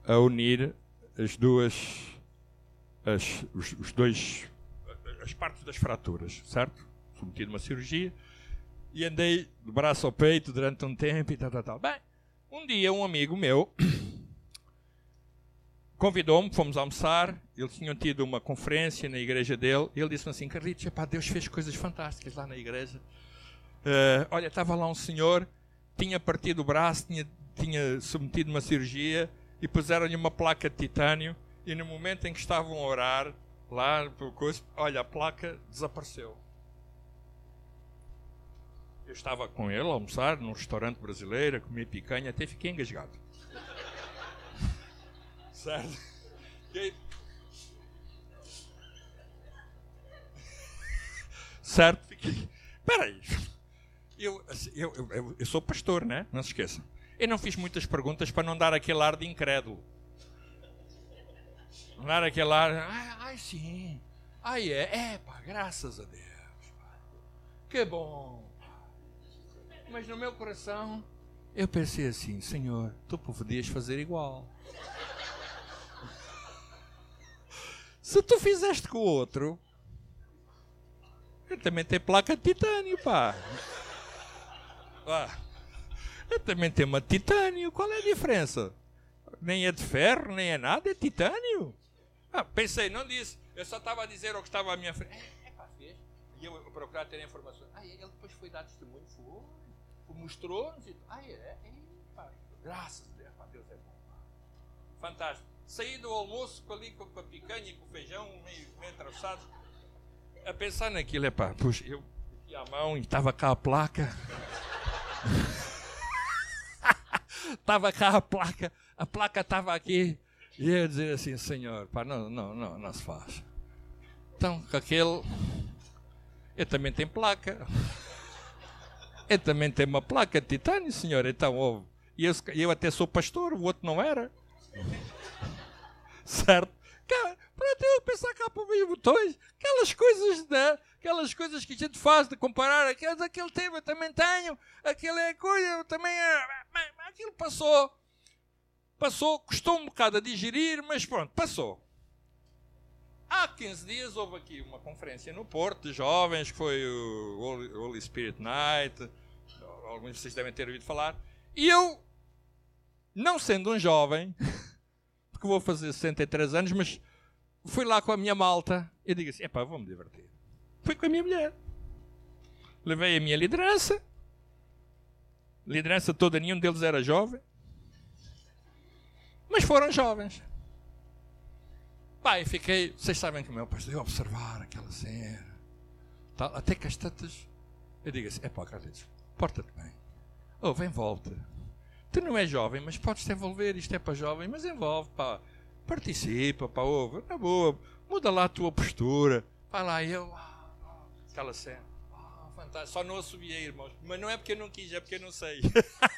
a unir as duas as, os, os dois as partes das fraturas, certo? Submetido a uma cirurgia e andei de braço ao peito durante um tempo e tal, tal, tal. Bem, um dia um amigo meu convidou-me, fomos almoçar, eles tinham tido uma conferência na igreja dele, e ele disse-me assim, Carlitos, epá, Deus fez coisas fantásticas lá na igreja. Uh, olha, estava lá um senhor, tinha partido o braço, tinha, tinha submetido uma cirurgia, e puseram-lhe uma placa de titânio, e no momento em que estavam a orar, lá, olha, a placa desapareceu. Eu estava com ele a almoçar num restaurante brasileiro, a comer picanha, até fiquei engasgado. certo? E certo? Fiquei. Peraí. Eu, assim, eu, eu, eu, sou pastor, né? Não se esqueçam. Eu não fiz muitas perguntas para não dar aquele ar de incrédulo. Não dar aquele ar. Ai, ai sim. Ai, é. É, pá, graças a Deus. Pá. Que bom mas no meu coração eu pensei assim: Senhor, tu podias fazer igual. Se tu fizeste com o outro, eu também tenho placa de titânio, pá. Ah, eu também tenho uma de titânio. Qual é a diferença? Nem é de ferro, nem é nada, é titânio. Ah, pensei, não disse. Eu só estava a dizer o que estava à minha frente. É, é pá, fez. E eu procurar ter informações. Ah, ele depois foi dar testemunho, mostrou-nos e. Ah, é? é graças a Deus, Deus é bom. Fantástico. Saí do almoço com, ali, com a picanha e com o feijão meio, meio atravessado, a pensar naquilo, é pá, puxa, eu meti a mão e estava cá a placa. Estava cá a placa, a placa estava aqui. E eu dizer assim, Senhor, pá, não, não, não, não se faz. Então, com aquele. Eu também tenho placa. Eu também tenho uma placa de titânio, senhor. Então, ouve. E eu, eu até sou pastor, o outro não era. certo? Cara, para eu pensar cá para os botões, aquelas coisas, né? aquelas coisas que a gente faz de comparar, aquele, aquele teve, eu também tenho, aquele é coisa, eu também. É, aquilo passou. Passou, custou um bocado a digerir, mas pronto, passou. Há 15 dias houve aqui uma conferência no Porto de jovens, que foi o Holy Spirit Night, alguns de vocês devem ter ouvido falar. E eu, não sendo um jovem, porque vou fazer 63 anos, mas fui lá com a minha malta e digo assim: epá, vou-me divertir. Fui com a minha mulher. Levei a minha liderança. Liderança toda, nenhum deles era jovem. Mas foram jovens. Pai, fiquei. Vocês sabem que o meu pastor, eu observar aquela cena. Tal, até que as tantas. Eu digo assim: é pá, Carlitos, porta-te bem. Ouve, envolve-te. Tu não és jovem, mas podes te envolver. Isto é para jovem, mas envolve, pá. Participa, pá, ouve. Na boa, muda lá a tua postura. Vai lá eu. Ah, ah, aquela cena. Fantástico. Só não assobiei, irmãos. Mas não é porque eu não quis, é porque eu não sei.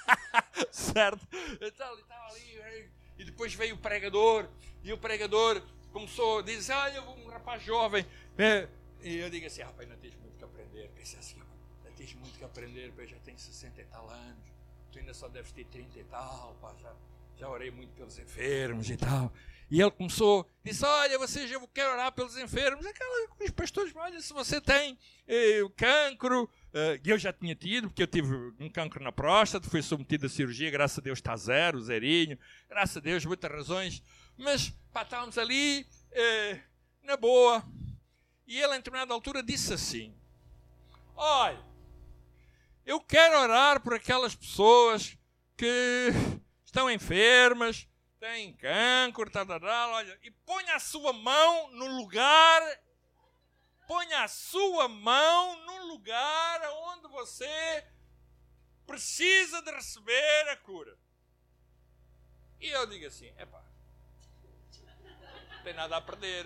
certo? E tal, e tal, ali. E depois veio o pregador. E o pregador começou a dizer: Ah, eu vou um rapaz jovem. É. E eu digo assim: Rapaz, não tens muito que aprender. Pensei assim: tens muito que aprender, pá, já tenho 60 e tal anos, tu ainda só deves ter 30 e tal, pá, já, já orei muito pelos enfermos e tal. E ele começou, disse: Olha, vocês, eu quero orar pelos enfermos. Aquela, os pastores, olha, se você tem eh, cancro, eh, eu já tinha tido, porque eu tive um cancro na próstata, fui submetido a cirurgia, graças a Deus está zero, zerinho, graças a Deus, muitas razões. Mas, pá, estávamos ali, eh, na boa. E ele, em determinada altura, disse assim: Olha, eu quero orar por aquelas pessoas que estão enfermas, têm cancro, tal, tal, tal, olha, e ponha a sua mão no lugar, ponha a sua mão no lugar onde você precisa de receber a cura. E eu digo assim, epá, não tem nada a perder.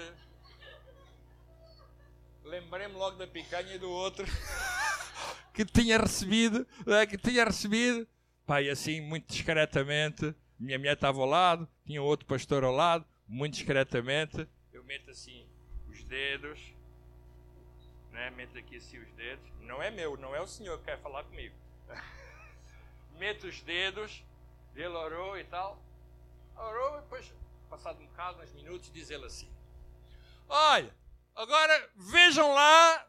Lembrei-me logo da picanha e do outro que tinha recebido, é, que tinha recebido. Pai, assim, muito discretamente, minha mulher estava ao lado, tinha outro pastor ao lado, muito discretamente. Eu meto assim os dedos, né? meto aqui assim os dedos. Não é meu, não é o senhor que quer falar comigo. meto os dedos, ele orou e tal. Orou e depois, passado um bocado, uns minutos, diz ele assim: Olha, agora vejam lá.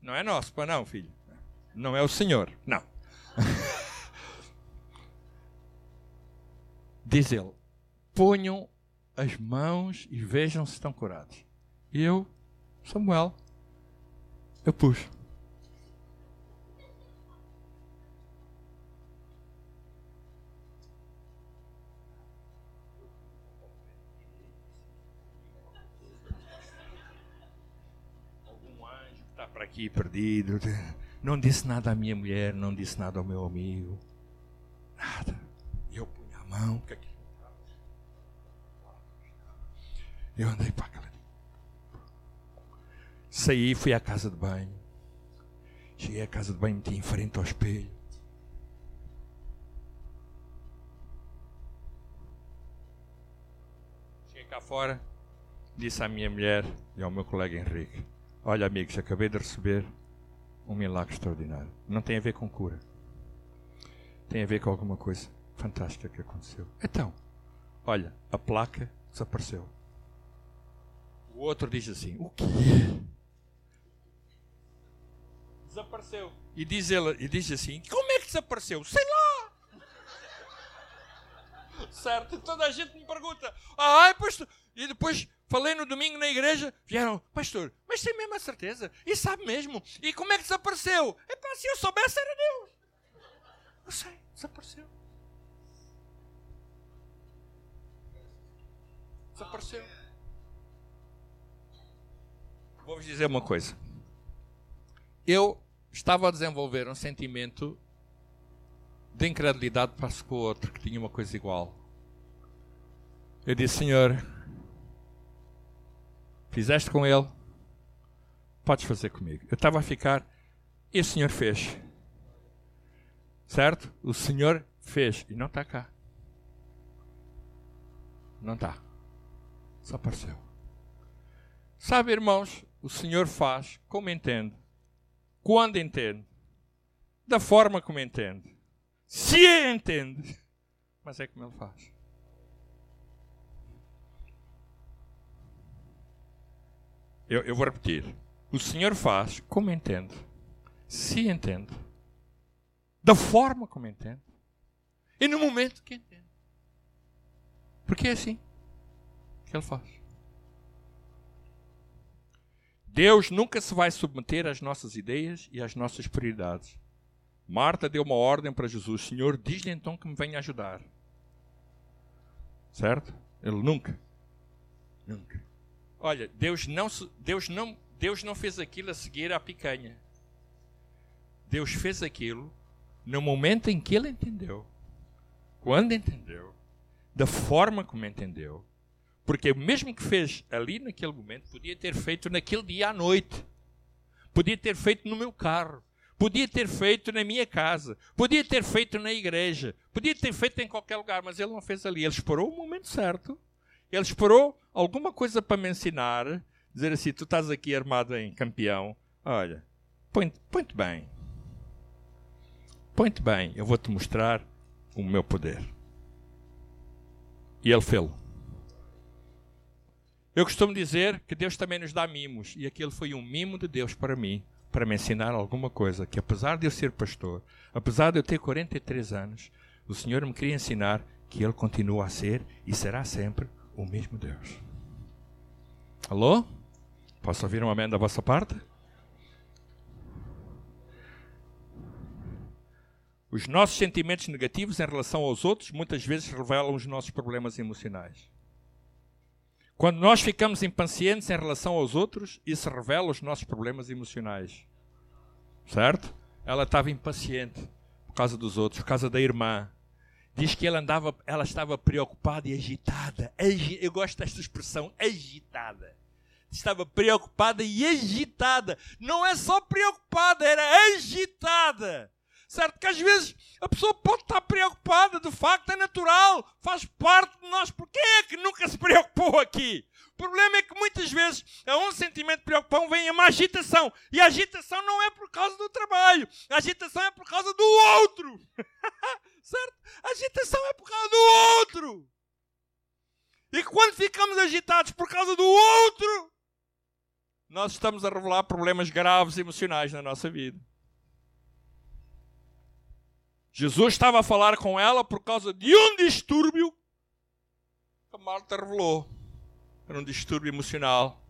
Não é nosso, para não, filho. Não é o senhor, não. Diz ele: ponham as mãos e vejam se estão curados. E eu, Samuel, eu pus. para aqui perdido. Não disse nada à minha mulher, não disse nada ao meu amigo. Nada. Eu punha a mão. Eu andei para aquela. Saí, fui à casa de banho. Cheguei à casa de banho, meti em frente ao espelho. Cheguei cá fora, disse à minha mulher e ao meu colega Henrique: Olha, amigos, acabei de receber um milagre extraordinário. Não tem a ver com cura. Tem a ver com alguma coisa fantástica que aconteceu. Então, olha, a placa desapareceu. O outro diz assim: O quê? Desapareceu. E diz, ele, e diz assim: Como é que desapareceu? Sei lá! certo? Toda a gente me pergunta: Ai, pastor. E depois falei no domingo na igreja, vieram, pastor, mas tem mesmo a certeza? E sabe mesmo? E como é que desapareceu? É para se eu soubesse era Deus. Eu sei, desapareceu. Desapareceu. Vou-vos dizer uma coisa. Eu estava a desenvolver um sentimento de incredulidade para com o outro que tinha uma coisa igual. Eu disse, Senhor, Fizeste com ele, podes fazer comigo. Eu estava a ficar, e o Senhor fez. Certo? O Senhor fez. E não está cá. Não está. Só apareceu. Sabe, irmãos, o Senhor faz como entende, quando entende, da forma como entende, se entende, mas é como Ele faz. Eu, eu vou repetir. O Senhor faz como entende, se entende, da forma como entende e no momento que entende. Porque é assim que Ele faz. Deus nunca se vai submeter às nossas ideias e às nossas prioridades. Marta deu uma ordem para Jesus: Senhor, diz-lhe então que me venha ajudar. Certo? Ele nunca, nunca Olha, Deus não, Deus não, Deus não fez aquilo a seguir à picanha. Deus fez aquilo no momento em que ele entendeu. Quando entendeu, da forma como entendeu. Porque mesmo que fez ali naquele momento, podia ter feito naquele dia à noite. Podia ter feito no meu carro. Podia ter feito na minha casa. Podia ter feito na igreja. Podia ter feito em qualquer lugar, mas ele não fez ali. Ele esperou o momento certo ele esperou alguma coisa para me ensinar, dizer assim: tu estás aqui armado em campeão, olha, põe-te põe bem. Põe-te bem, eu vou-te mostrar o meu poder. E ele fez-lo. Eu costumo dizer que Deus também nos dá mimos, e aquele foi um mimo de Deus para mim, para me ensinar alguma coisa, que apesar de eu ser pastor, apesar de eu ter 43 anos, o Senhor me queria ensinar que Ele continua a ser e será sempre o mesmo Deus. Alô? Posso ouvir um amém da vossa parte? Os nossos sentimentos negativos em relação aos outros muitas vezes revelam os nossos problemas emocionais. Quando nós ficamos impacientes em relação aos outros, isso revela os nossos problemas emocionais. Certo? Ela estava impaciente por causa dos outros, por causa da irmã. Diz que ela andava, ela estava preocupada e agitada. Eu gosto desta expressão, agitada. Estava preocupada e agitada. Não é só preocupada, era agitada. Certo? Que às vezes a pessoa pode estar preocupada, de facto é natural, faz parte de nós. Por é que nunca se preocupou aqui? O problema é que muitas vezes a um sentimento de preocupação vem uma agitação. E a agitação não é por causa do trabalho, a agitação é por causa do outro. certo? A agitação é por causa do outro. E quando ficamos agitados por causa do outro, nós estamos a revelar problemas graves emocionais na nossa vida. Jesus estava a falar com ela por causa de um distúrbio que Marta revelou. Era um distúrbio emocional.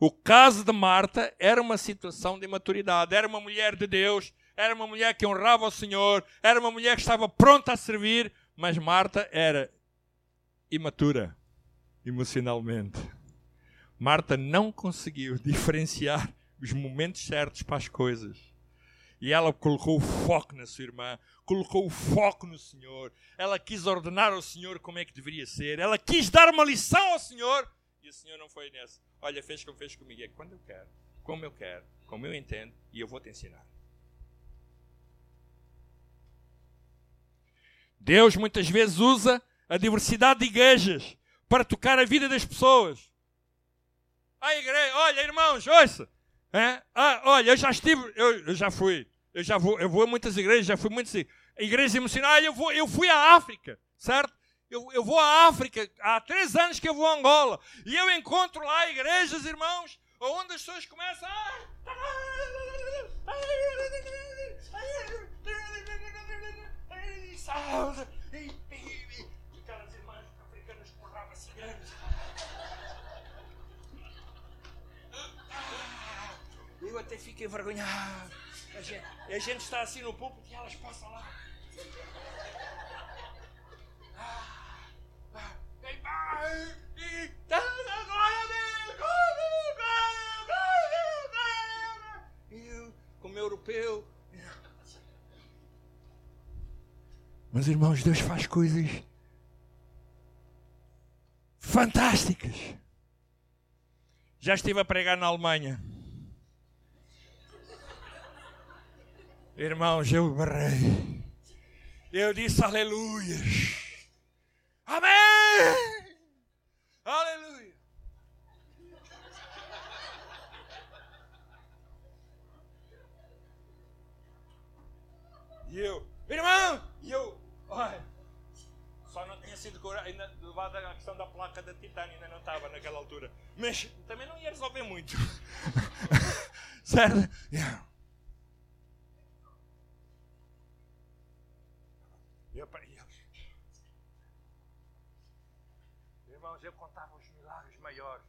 O caso de Marta era uma situação de maturidade. Era uma mulher de Deus, era uma mulher que honrava o Senhor, era uma mulher que estava pronta a servir, mas Marta era imatura emocionalmente. Marta não conseguiu diferenciar os momentos certos para as coisas. E ela colocou o foco na sua irmã, colocou o foco no Senhor. Ela quis ordenar ao Senhor como é que deveria ser. Ela quis dar uma lição ao Senhor. E o Senhor não foi nessa. Olha, fez como fez comigo. É quando eu quero, como eu quero, como eu entendo, e eu vou te ensinar. Deus muitas vezes usa a diversidade de igrejas para tocar a vida das pessoas. A igreja, olha, irmãos, ouça. É? Ah, olha, eu já estive, eu, eu, já fui, eu já vou, eu vou a muitas igrejas, já fui muitas igrejas emocionais, eu, vou, eu fui à África, certo? Eu, eu vou à África, há três anos que eu vou a Angola, e eu encontro lá igrejas, irmãos, onde as pessoas começam a. Eu até fico envergonhado. A gente, a gente está assim no púlpito e elas passam lá. Eu, como europeu. Mas irmãos, Deus faz coisas fantásticas. Já estive a pregar na Alemanha. Irmãos, eu berrei. Eu disse aleluias. Amém! Aleluia! E eu, irmão! E eu, olha, só não tinha sido ainda levado a questão da placa da Titânia, ainda não estava naquela altura. Mas também não ia resolver muito. certo? Yeah. Eu, eu, irmãos, eu contava os milagres maiores.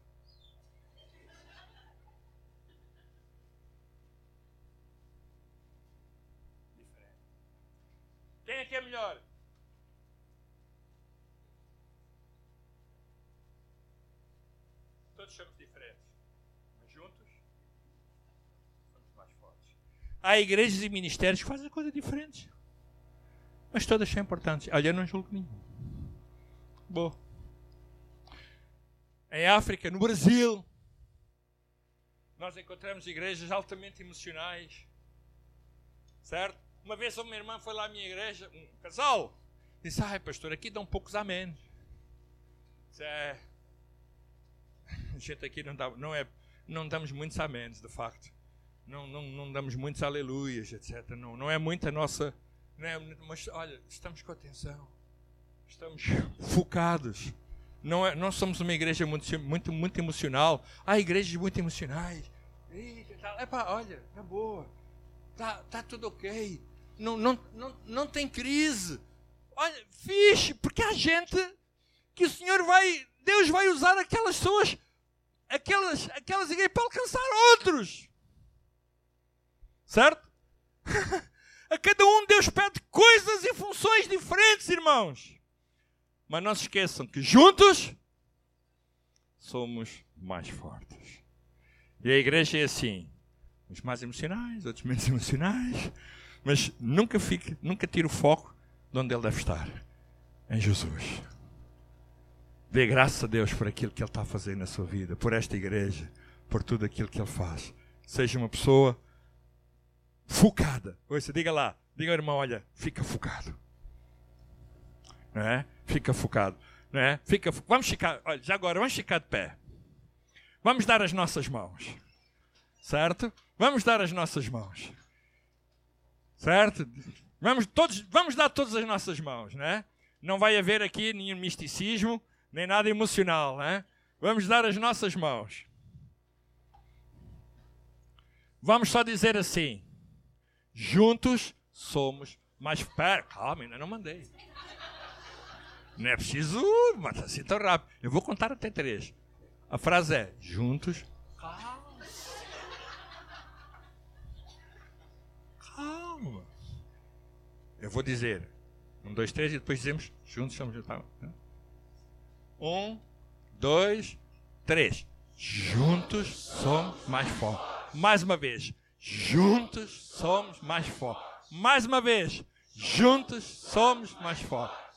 Diferente. Quem é que é melhor? Somos diferentes, mas juntos somos mais fortes. Há igrejas e ministérios que fazem coisas diferentes. Mas todas são importantes. Olha, eu não julgo nenhum. Boa. Em África, no Brasil, nós encontramos igrejas altamente emocionais. Certo? Uma vez uma irmã foi lá à minha igreja, um casal, disse: Ai, pastor, aqui dão poucos amém. Disse, é. A gente aqui não, dá, não, é, não damos muitos amém, de facto. Não, não, não damos muitos aleluias, etc. Não, não é muita nossa é, mas olha, estamos com atenção. Estamos focados. Não, é, não somos uma igreja muito, muito, muito emocional. Há igrejas muito emocionais. É pá, olha, é boa. Tá, tá tudo ok. Não, não, não, não tem crise. Olha, fixe, porque há gente que o Senhor vai, Deus vai usar aquelas pessoas, aquelas, aquelas igrejas para alcançar outros. Certo? A cada um Deus pede coisas e funções diferentes, irmãos. Mas não se esqueçam que juntos somos mais fortes. E a igreja é assim: uns mais emocionais, outros menos emocionais, mas nunca fique, nunca tire o foco de onde ele deve estar em Jesus. Dê graças a Deus por aquilo que Ele está fazer na sua vida, por esta igreja, por tudo aquilo que Ele faz. Seja uma pessoa focada. Ouça, diga lá, diga ao irmão, olha, fica focado. Não é? Fica focado. Não é? Fica, vamos ficar, olha, já agora, vamos ficar de pé. Vamos dar as nossas mãos. Certo? Vamos dar as nossas mãos. Certo? Vamos, todos, vamos dar todas as nossas mãos, não é? Não vai haver aqui nenhum misticismo, nem nada emocional, né? Vamos dar as nossas mãos. Vamos só dizer assim: juntos somos mais perto. Calma, ainda não mandei. Não é preciso matar assim tão rápido. Eu vou contar até três. A frase é: juntos. Calma. Calma. Eu vou dizer: um, dois, três, e depois dizemos: juntos somos. Tá? Um, dois, três. Juntos somos mais fortes. Mais uma vez. Juntos somos mais fortes. Mais uma vez. Juntos somos mais fortes.